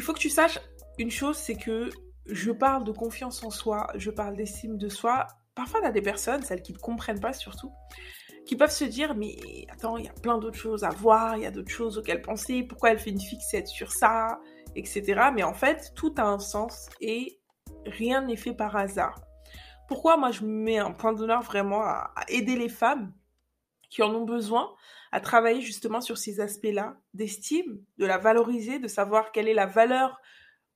il faut que tu saches une chose, c'est que je parle de confiance en soi, je parle d'estime de soi. Parfois, y a des personnes, celles qui ne comprennent pas surtout, qui peuvent se dire mais attends, il y a plein d'autres choses à voir, il y a d'autres choses auxquelles penser, pourquoi elle fait une fixette sur ça, etc. Mais en fait, tout a un sens et rien n'est fait par hasard. Pourquoi moi je mets un point d'honneur vraiment à, aider les femmes? Qui en ont besoin, à travailler justement sur ces aspects-là d'estime, de la valoriser, de savoir quelle est la valeur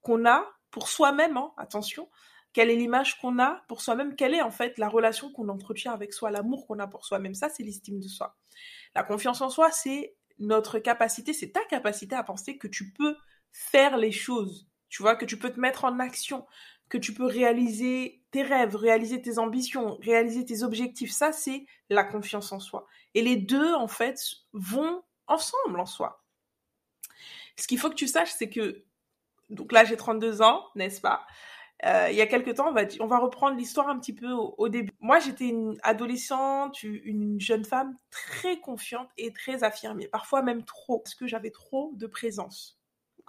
qu'on a pour soi-même, hein, attention, quelle est l'image qu'on a pour soi-même, quelle est en fait la relation qu'on entretient avec soi, l'amour qu'on a pour soi-même. Ça, c'est l'estime de soi. La confiance en soi, c'est notre capacité, c'est ta capacité à penser que tu peux faire les choses, tu vois, que tu peux te mettre en action, que tu peux réaliser tes rêves, réaliser tes ambitions, réaliser tes objectifs. Ça, c'est la confiance en soi. Et les deux, en fait, vont ensemble en soi. Ce qu'il faut que tu saches, c'est que, donc là, j'ai 32 ans, n'est-ce pas? Euh, il y a quelques temps, on va, on va reprendre l'histoire un petit peu au, début. Moi, j'étais une adolescente, une jeune femme très confiante et très affirmée, parfois même trop, parce que j'avais trop de présence.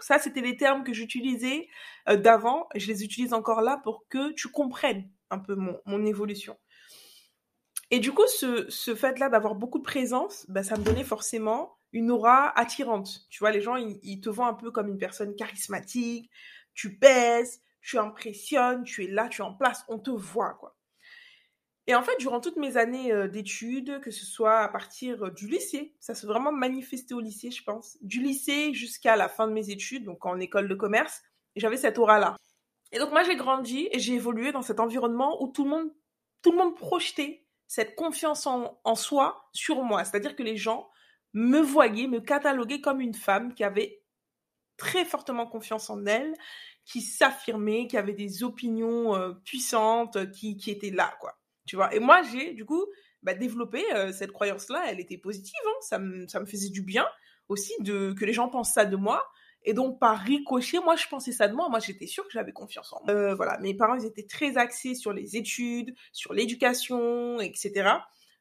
Ça, c'était les termes que j'utilisais euh, d'avant. Je les utilise encore là pour que tu comprennes un peu mon, mon évolution. Et du coup, ce, ce fait-là d'avoir beaucoup de présence, bah, ça me donnait forcément une aura attirante. Tu vois, les gens, ils, ils te voient un peu comme une personne charismatique, tu pèses, tu impressionnes, tu es là, tu es en place, on te voit, quoi. Et en fait, durant toutes mes années euh, d'études, que ce soit à partir euh, du lycée, ça s'est vraiment manifesté au lycée, je pense, du lycée jusqu'à la fin de mes études, donc en école de commerce, j'avais cette aura-là. Et donc moi, j'ai grandi et j'ai évolué dans cet environnement où tout le monde, tout le monde projetait cette confiance en, soi sur moi. C'est-à-dire que les gens me voyaient, me cataloguaient comme une femme qui avait très fortement confiance en elle, qui s'affirmait, qui avait des opinions euh, puissantes, qui, qui étaient là, quoi. Tu vois? Et moi, j'ai, du coup, bah, développé euh, cette croyance-là. Elle était positive, hein. ça, me, ça me faisait du bien aussi de que les gens pensent ça de moi. Et donc, par ricochet, moi, je pensais ça de moi. Moi, j'étais sûre que j'avais confiance en moi. Euh, voilà, mes parents, ils étaient très axés sur les études, sur l'éducation, etc.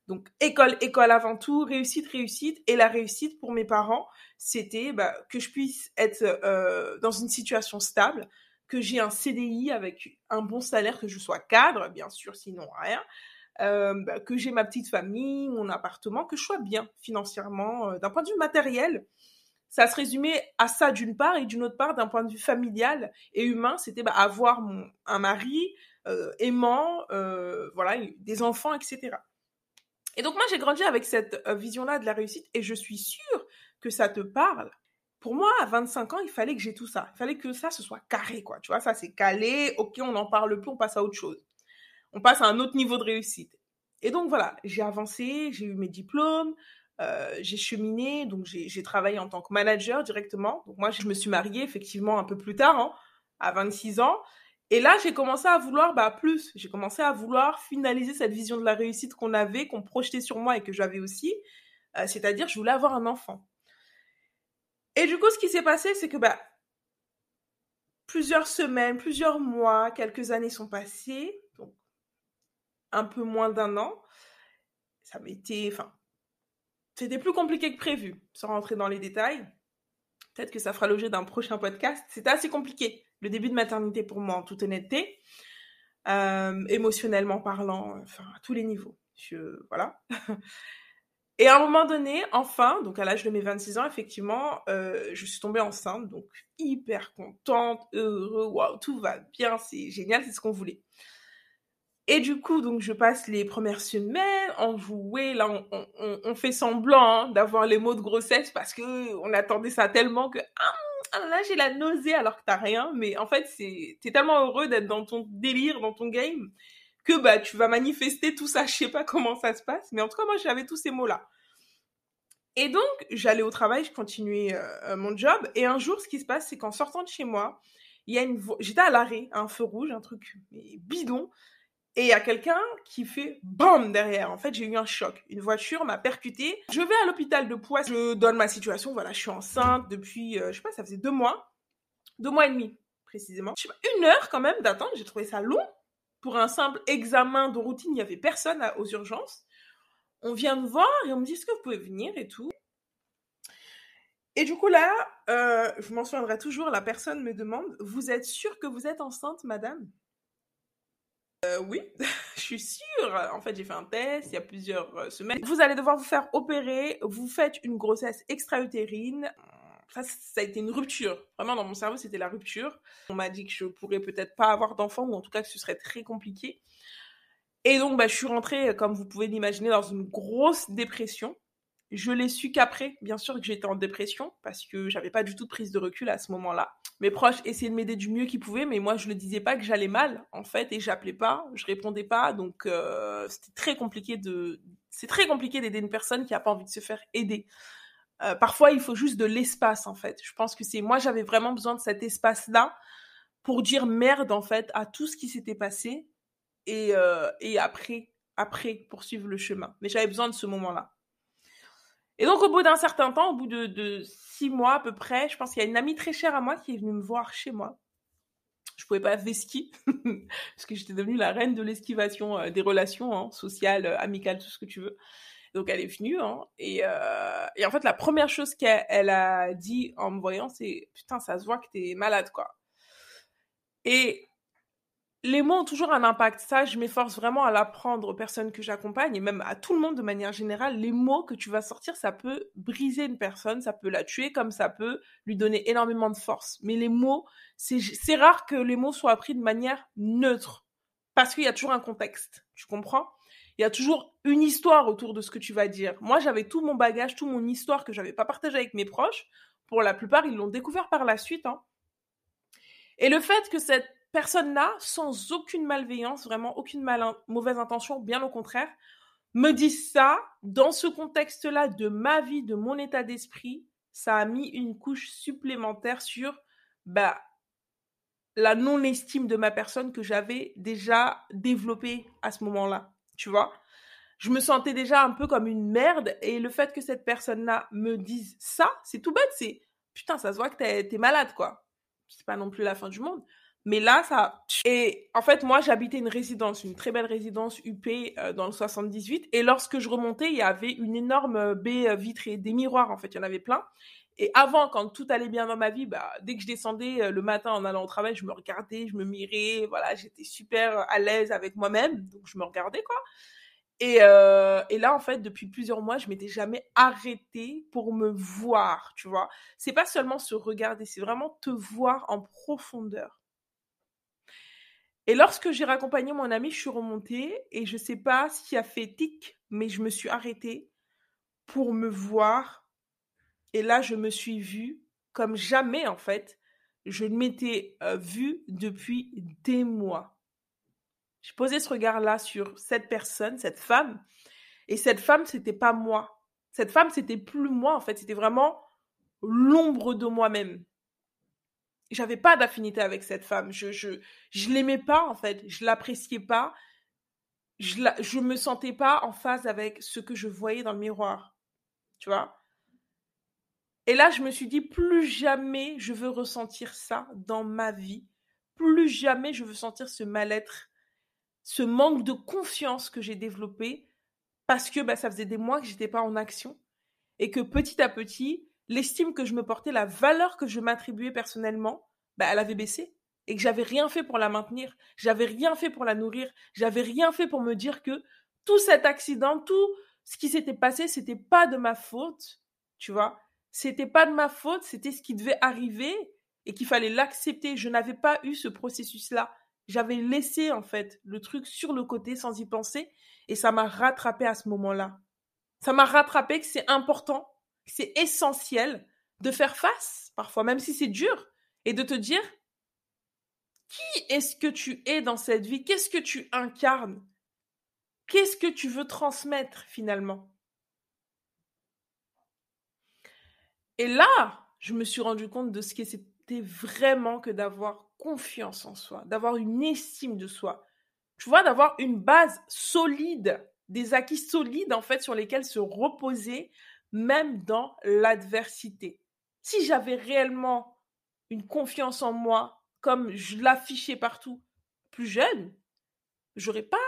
Donc, école, école avant tout, réussite, réussite. Et la réussite, pour mes parents, c'était bah, que je puisse être euh, dans une situation stable, que j'ai un CDI avec un bon salaire, que je sois cadre, bien sûr, sinon rien, euh, bah, que j'ai ma petite famille, mon appartement, que je sois bien financièrement, euh, d'un point de vue matériel. Ça se résumait à ça d'une part, et d'une autre part, d'un point de vue familial et humain, c'était bah, avoir un mari aimant, voilà, des enfants, etc. Et donc moi, j'ai grandi avec cette vision-là de la réussite, et je suis sûre que ça te parle. Pour moi, à 25 ans, il fallait que j'ai tout ça. Il fallait que ça, ce soit carré, quoi. Tu vois, ça, c'est calé. Ok, on n'en parle plus, on passe à autre chose. On passe à un autre niveau de réussite. Et donc, voilà, j'ai avancé, j'ai eu mes diplômes, euh, j'ai cheminé, donc j'ai travaillé en tant que manager directement. Donc, moi, je me suis mariée, effectivement, un peu plus tard, hein, à 26 ans. Et là, j'ai commencé à vouloir bah, plus. J'ai commencé à vouloir finaliser cette vision de la réussite qu'on avait, qu'on projetait sur moi et que j'avais aussi. Euh, c'est-à-dire, je voulais avoir un enfant. Et du coup, ce qui s'est passé, c'est que bah, plusieurs semaines, plusieurs mois, quelques années sont passées, donc un peu moins d'un an. Ça m'était, enfin, c'était plus compliqué que prévu, sans rentrer dans les détails. Peut-être que ça fera l'objet d'un prochain podcast. C'était assez compliqué, le début de maternité pour moi, en toute honnêteté, euh, émotionnellement parlant, enfin, à tous les niveaux. Je, voilà. Et à un moment donné, enfin, donc à l'âge de mes 26 ans, effectivement, euh, je suis tombée enceinte, donc hyper contente, heureux, waouh, tout va bien, c'est génial, c'est ce qu'on voulait. Et du coup, donc je passe les premières semaines enjouées, là on, on, on fait semblant hein, d'avoir les mots de grossesse parce que on attendait ça tellement que ah, ah là j'ai la nausée alors que t'as rien, mais en fait c'est t'es tellement heureux d'être dans ton délire, dans ton game que bah tu vas manifester tout ça. Je sais pas comment ça se passe, mais en tout cas moi j'avais tous ces mots là. Et donc j'allais au travail, je continuais euh, euh, mon job, et un jour ce qui se passe, c'est qu'en sortant de chez moi, il y a une j'étais à l'arrêt, un feu rouge, un truc bidon, et il y a quelqu'un qui fait BAM derrière. En fait, j'ai eu un choc. Une voiture m'a percuté. Je vais à l'hôpital de Poissy. Je donne ma situation. Voilà, je suis enceinte depuis, euh, je sais pas, ça faisait deux mois. Deux mois et demi, précisément. Je sais pas, une heure quand même d'attente. J'ai trouvé ça long pour un simple examen de routine, il n'y avait personne aux urgences. On vient me voir et on me dit est-ce que vous pouvez venir et tout. Et du coup, là, euh, je m'en souviendrai toujours, la personne me demande Vous êtes sûre que vous êtes enceinte, madame? Euh, Oui, je suis sûre. En fait, j'ai fait un test il y a plusieurs euh, semaines. Vous allez devoir vous faire opérer. Vous faites une grossesse extra-utérine. Ça, a été une rupture. Vraiment, dans mon cerveau, c'était la rupture. On m'a dit que je pourrais peut-être pas avoir d'enfant, ou en tout cas que ce serait très compliqué. Et donc, bah, je suis rentrée, comme vous pouvez l'imaginer, dans une grosse dépression. Je l'ai su qu'après, bien sûr, que j'étais en dépression parce que j'avais pas du tout de prise de recul à ce moment-là. Mes proches essayaient de m'aider du mieux qu'ils pouvaient, mais moi je ne disais pas que j'allais mal en fait et j'appelais pas, je répondais pas, donc euh, c'était très compliqué de, c'est très compliqué d'aider une personne qui a pas envie de se faire aider. Euh, parfois il faut juste de l'espace en fait. Je pense que c'est moi j'avais vraiment besoin de cet espace-là pour dire merde en fait à tout ce qui s'était passé et euh, après après poursuivre le chemin. Mais j'avais besoin de ce moment-là. Et donc, au bout d'un certain temps, au bout de, six mois à peu près, je pense qu'il y a une amie très chère à moi qui est venue me voir chez moi. Je pouvais pas vesquer parce que j'étais devenue la reine de l'esquivation euh, des relations hein, sociales, amicales, tout ce que tu veux. Donc, elle est venue. Hein, et, euh, et, en fait, la première chose qu'elle a dit en me voyant, c'est Putain, ça se voit que t'es malade, quoi. Et les mots ont toujours un impact. Ça, je m'efforce vraiment à l'apprendre aux personnes que j'accompagne et même à tout le monde de manière générale. Les mots que tu vas sortir, ça peut briser une personne, ça peut la tuer, comme ça peut lui donner énormément de force. Mais les mots, c'est rare que les mots soient appris de manière neutre parce qu'il y a toujours un contexte. Tu comprends? Il y a toujours une histoire autour de ce que tu vas dire. Moi, j'avais tout mon bagage, toute mon histoire que j'avais pas partagé avec mes proches. Pour la plupart, ils l'ont découvert par la suite. Hein. Et le fait que cette personne-là, sans aucune malveillance, vraiment aucune mauvaise intention, bien au contraire, me dit ça dans ce contexte-là de ma vie, de mon état d'esprit, ça a mis une couche supplémentaire sur bah, la non-estime de ma personne que j'avais déjà développée à ce moment-là. Tu vois Je me sentais déjà un peu comme une merde et le fait que cette personne-là me dise ça, c'est tout bête, c'est putain, ça se voit que t'es es malade, quoi. C'est pas non plus la fin du monde. Mais là, ça. Et en fait, moi, j'habitais une résidence, une très belle résidence UP euh, dans le 78. Et lorsque je remontais, il y avait une énorme baie euh, vitrée, des miroirs, en fait, il y en avait plein. Et avant, quand tout allait bien dans ma vie, bah, dès que je descendais le matin en allant au travail, je me regardais, je me mirais, voilà, j'étais super à l'aise avec moi-même, donc je me regardais, quoi. Et, et, là, en fait, depuis plusieurs mois, je m'étais jamais arrêtée pour me voir, tu vois. C'est pas seulement se regarder, c'est vraiment te voir en profondeur. Et lorsque j'ai raccompagné mon ami, je suis remontée et je sais pas qui a fait tic, mais je me suis arrêtée pour me voir. Et là, je me suis vue comme jamais, en fait, je ne m'étais euh, vue depuis des mois. J'ai posé ce regard-là sur cette personne, cette femme. Et cette femme, c'était pas moi. Cette femme, c'était plus moi, en fait. C'était vraiment l'ombre de moi-même j'avais pas d'affinité avec cette femme. Je, je, je l'aimais pas, en fait. Je l'appréciais pas. Je, la, je me sentais pas en phase avec ce que je voyais dans le miroir. Tu vois? Et là, je me suis dit, plus jamais je veux ressentir ça dans ma vie. Plus jamais je veux sentir ce mal-être, ce manque de confiance que j'ai développé parce que bah, ça faisait des mois que j'étais pas en action et que petit à petit, l'estime que je me portais, la valeur que je m'attribuais personnellement, bah, elle avait baissé et que j'avais rien fait pour la maintenir, j'avais rien fait pour la nourrir, j'avais rien fait pour me dire que tout cet accident, tout ce qui s'était passé, c'était pas de ma faute, tu vois. C'était pas de ma faute, c'était ce qui devait arriver et qu'il fallait l'accepter. Je n'avais pas eu ce processus-là. J'avais laissé en fait le truc sur le côté sans y penser et ça m'a rattrapé à ce moment-là. Ça m'a rattrapé que c'est important c'est essentiel de faire face, parfois même si c'est dur, et de te dire qui est-ce que tu es dans cette vie, qu'est-ce que tu incarnes, qu'est-ce que tu veux transmettre finalement? Et là, je me suis rendu compte de ce que c'était vraiment que d'avoir confiance en soi, d'avoir une estime de soi. Tu vois, d'avoir une base solide, des acquis solides en fait sur lesquels se reposer même dans l'adversité. Si j'avais réellement une confiance en moi, comme je l'affichais partout plus jeune, j'aurais pas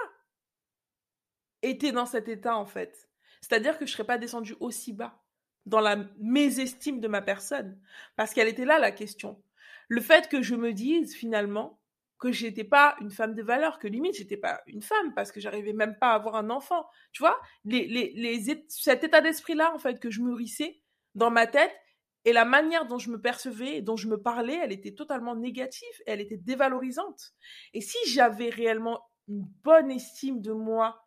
été dans cet état en fait. C'est-à-dire que je serais pas descendue aussi bas. Dans la mésestime de ma personne. Parce qu'elle était là la question. Le fait que je me dise finalement que j'étais pas une femme de valeur, que limite j'étais pas une femme parce que j'arrivais même pas à avoir un enfant. Tu vois, les, les, les, cet état d'esprit-là, en fait, que je mûrissais dans ma tête et la manière dont je me percevais et dont je me parlais, elle était totalement négative, elle était dévalorisante. Et si j'avais réellement une bonne estime de moi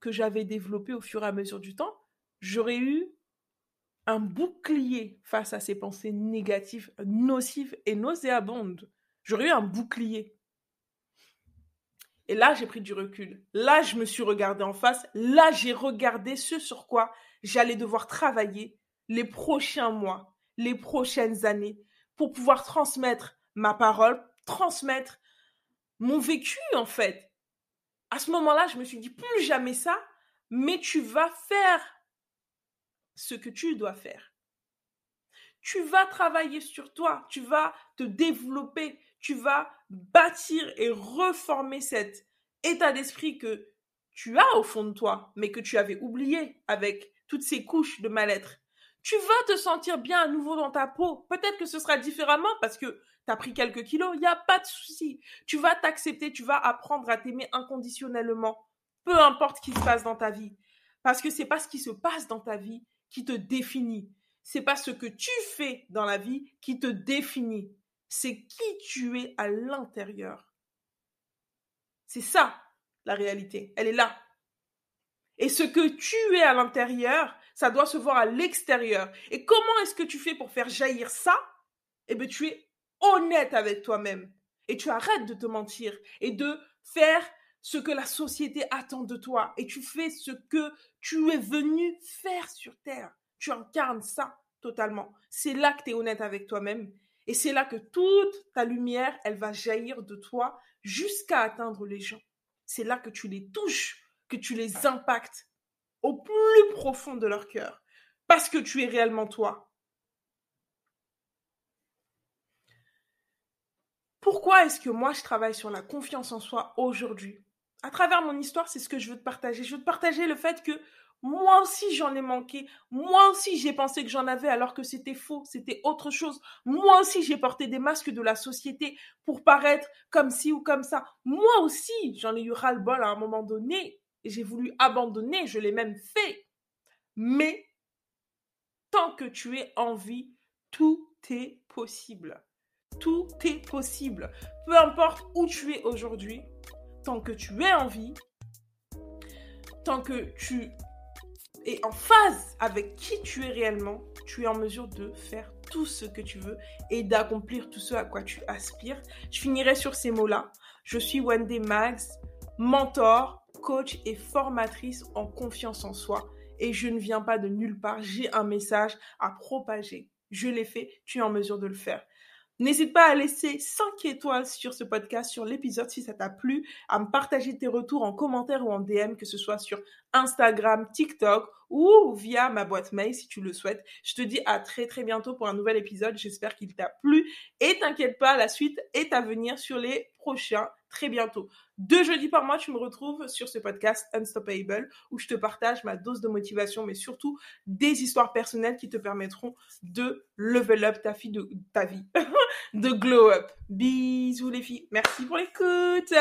que j'avais développée au fur et à mesure du temps, j'aurais eu un bouclier face à ces pensées négatives, nocives et nauséabondes. J'aurais eu un bouclier. Et là, j'ai pris du recul. Là, je me suis regardé en face. Là, j'ai regardé ce sur quoi j'allais devoir travailler les prochains mois, les prochaines années, pour pouvoir transmettre ma parole, transmettre mon vécu, en fait. À ce moment-là, je me suis dit, plus jamais ça, mais tu vas faire ce que tu dois faire. Tu vas travailler sur toi, tu vas te développer, tu vas bâtir et reformer cet état d'esprit que tu as au fond de toi, mais que tu avais oublié avec toutes ces couches de mal-être. Tu vas te sentir bien à nouveau dans ta peau. Peut-être que ce sera différemment parce que tu as pris quelques kilos, il n'y a pas de souci. Tu vas t'accepter, tu vas apprendre à t'aimer inconditionnellement, peu importe ce qui se passe dans ta vie. Parce que c'est pas ce qui se passe dans ta vie qui te définit. C'est pas ce que tu fais dans la vie qui te définit. C'est qui tu es à l'intérieur. C'est ça, la réalité. Elle est là. Et ce que tu es à l'intérieur, ça doit se voir à l'extérieur. Et comment est-ce que tu fais pour faire jaillir ça? Eh bien, tu es honnête avec toi-même. Et tu arrêtes de te mentir et de faire ce que la société attend de toi et tu fais ce que tu es venu faire sur Terre. Tu incarnes ça totalement. C'est là que tu es honnête avec toi-même et c'est là que toute ta lumière, elle va jaillir de toi jusqu'à atteindre les gens. C'est là que tu les touches, que tu les impactes au plus profond de leur cœur parce que tu es réellement toi. Pourquoi est-ce que moi je travaille sur la confiance en soi aujourd'hui? À travers mon histoire, c'est ce que je veux te partager. Je veux te partager le fait que moi aussi j'en ai manqué. Moi aussi j'ai pensé que j'en avais alors que c'était faux, c'était autre chose. Moi aussi j'ai porté des masques de la société pour paraître comme ci ou comme ça. Moi aussi j'en ai eu ras-le-bol à un moment donné et j'ai voulu abandonner, je l'ai même fait. Mais tant que tu es en vie, tout est possible. Tout est possible. Peu importe où tu es aujourd'hui, tant que tu es en vie, tant que tu es en phase avec qui tu es réellement, tu es en mesure de faire tout ce que tu veux et d'accomplir tout ce à quoi tu aspires. Je finirai sur ces mots-là. Je suis Wendy Max, mentor, coach et formatrice en confiance en soi. Et je ne viens pas de nulle part. J'ai un message à propager. Je l'ai fait, tu es en mesure de le faire. N'hésite pas à laisser 5 étoiles sur ce podcast, sur l'épisode si ça t'a plu, à me partager tes retours en commentaire ou en DM, que ce soit sur Instagram, TikTok ou via ma boîte mail si tu le souhaites. Je te dis à très très bientôt pour un nouvel épisode. J'espère qu'il t'a plu et t'inquiète pas, la suite est à venir sur les prochains très bientôt. Deux jeudis par mois, tu me retrouves sur ce podcast Unstoppable où je te partage ma dose de motivation, mais surtout des histoires personnelles qui te permettront de level up ta, fille de, ta vie, de glow up. Bisous les filles. Merci pour l'écoute.